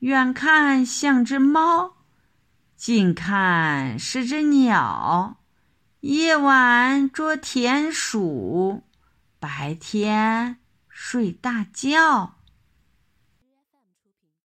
远看像只猫近看是只鸟夜晚捉田鼠白天睡大觉。